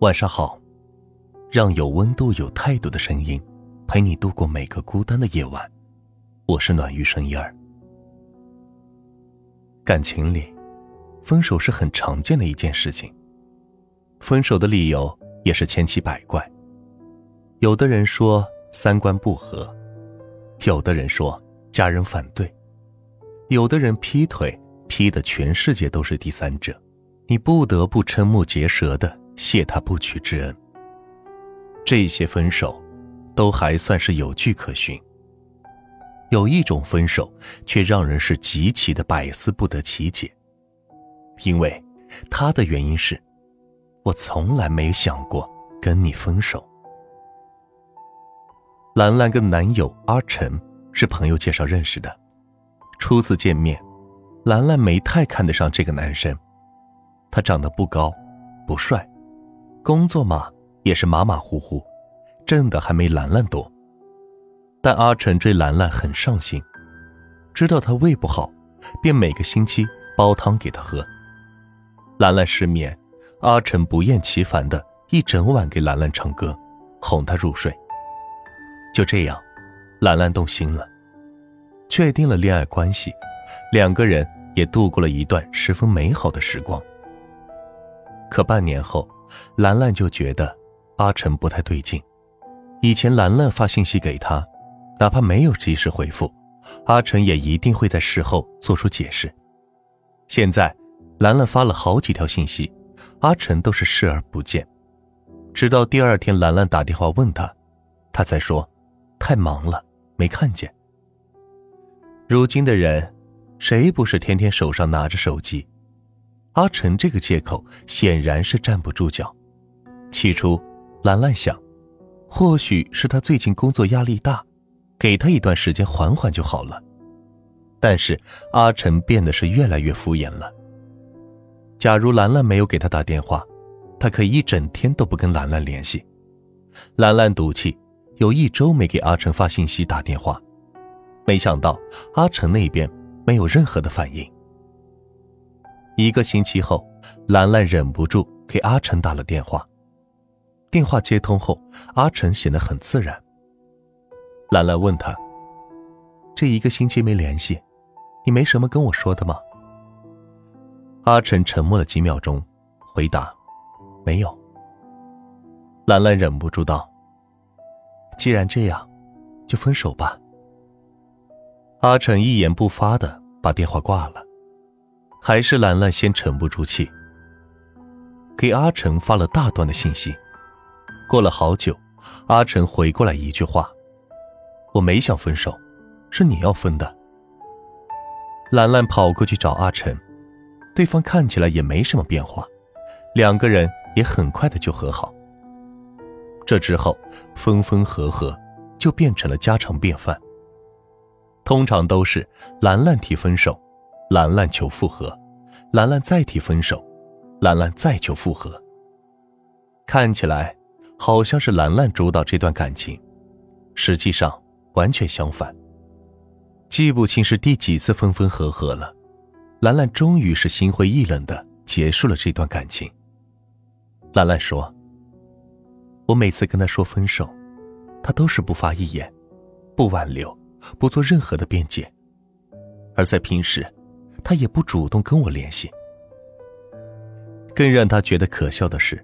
晚上好，让有温度、有态度的声音陪你度过每个孤单的夜晚。我是暖玉声音儿。感情里，分手是很常见的一件事情。分手的理由也是千奇百怪。有的人说三观不合，有的人说家人反对，有的人劈腿劈的全世界都是第三者。你不得不瞠目结舌的谢他不娶之恩。这些分手，都还算是有据可循。有一种分手，却让人是极其的百思不得其解。因为，他的原因是，我从来没想过跟你分手。兰兰跟男友阿晨是朋友介绍认识的，初次见面，兰兰没太看得上这个男生。他长得不高，不帅，工作嘛也是马马虎虎，挣的还没兰兰多。但阿晨追兰兰很上心，知道她胃不好，便每个星期煲汤给她喝。兰兰失眠，阿晨不厌其烦的一整晚给兰兰唱歌，哄她入睡。就这样，兰兰动心了，确定了恋爱关系，两个人也度过了一段十分美好的时光。可半年后，兰兰就觉得阿晨不太对劲。以前兰兰发信息给他，哪怕没有及时回复，阿晨也一定会在事后做出解释。现在，兰兰发了好几条信息，阿晨都是视而不见。直到第二天，兰兰打电话问他，他才说太忙了，没看见。如今的人，谁不是天天手上拿着手机？阿晨这个借口显然是站不住脚。起初，兰兰想，或许是他最近工作压力大，给他一段时间缓缓就好了。但是阿晨变得是越来越敷衍了。假如兰兰没有给他打电话，他可以一整天都不跟兰兰联系。兰兰赌气，有一周没给阿晨发信息打电话，没想到阿晨那边没有任何的反应。一个星期后，兰兰忍不住给阿晨打了电话。电话接通后，阿晨显得很自然。兰兰问他：“这一个星期没联系，你没什么跟我说的吗？”阿晨沉默了几秒钟，回答：“没有。”兰兰忍不住道：“既然这样，就分手吧。”阿晨一言不发的把电话挂了。还是兰兰先沉不住气，给阿成发了大段的信息。过了好久，阿成回过来一句话：“我没想分手，是你要分的。”兰兰跑过去找阿成，对方看起来也没什么变化，两个人也很快的就和好。这之后，分分合合就变成了家常便饭。通常都是兰兰提分手。兰兰求复合，兰兰再提分手，兰兰再求复合。看起来好像是兰兰主导这段感情，实际上完全相反。记不清是第几次分分合合了，兰兰终于是心灰意冷的结束了这段感情。兰兰说：“我每次跟他说分手，他都是不发一言，不挽留，不做任何的辩解，而在平时。”他也不主动跟我联系。更让他觉得可笑的是，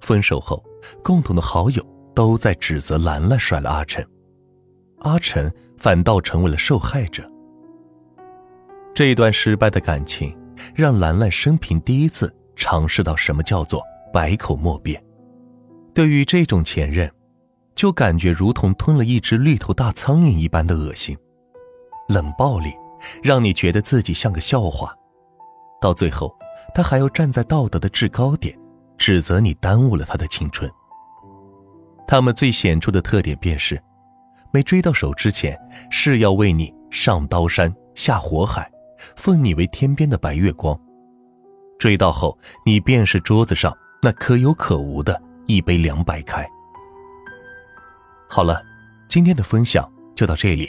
分手后，共同的好友都在指责兰兰甩了阿晨，阿晨反倒成为了受害者。这段失败的感情，让兰兰生平第一次尝试到什么叫做百口莫辩。对于这种前任，就感觉如同吞了一只绿头大苍蝇一般的恶心，冷暴力。让你觉得自己像个笑话，到最后，他还要站在道德的制高点，指责你耽误了他的青春。他们最显著的特点便是，没追到手之前是要为你上刀山下火海，奉你为天边的白月光；追到后，你便是桌子上那可有可无的一杯凉白开。好了，今天的分享就到这里。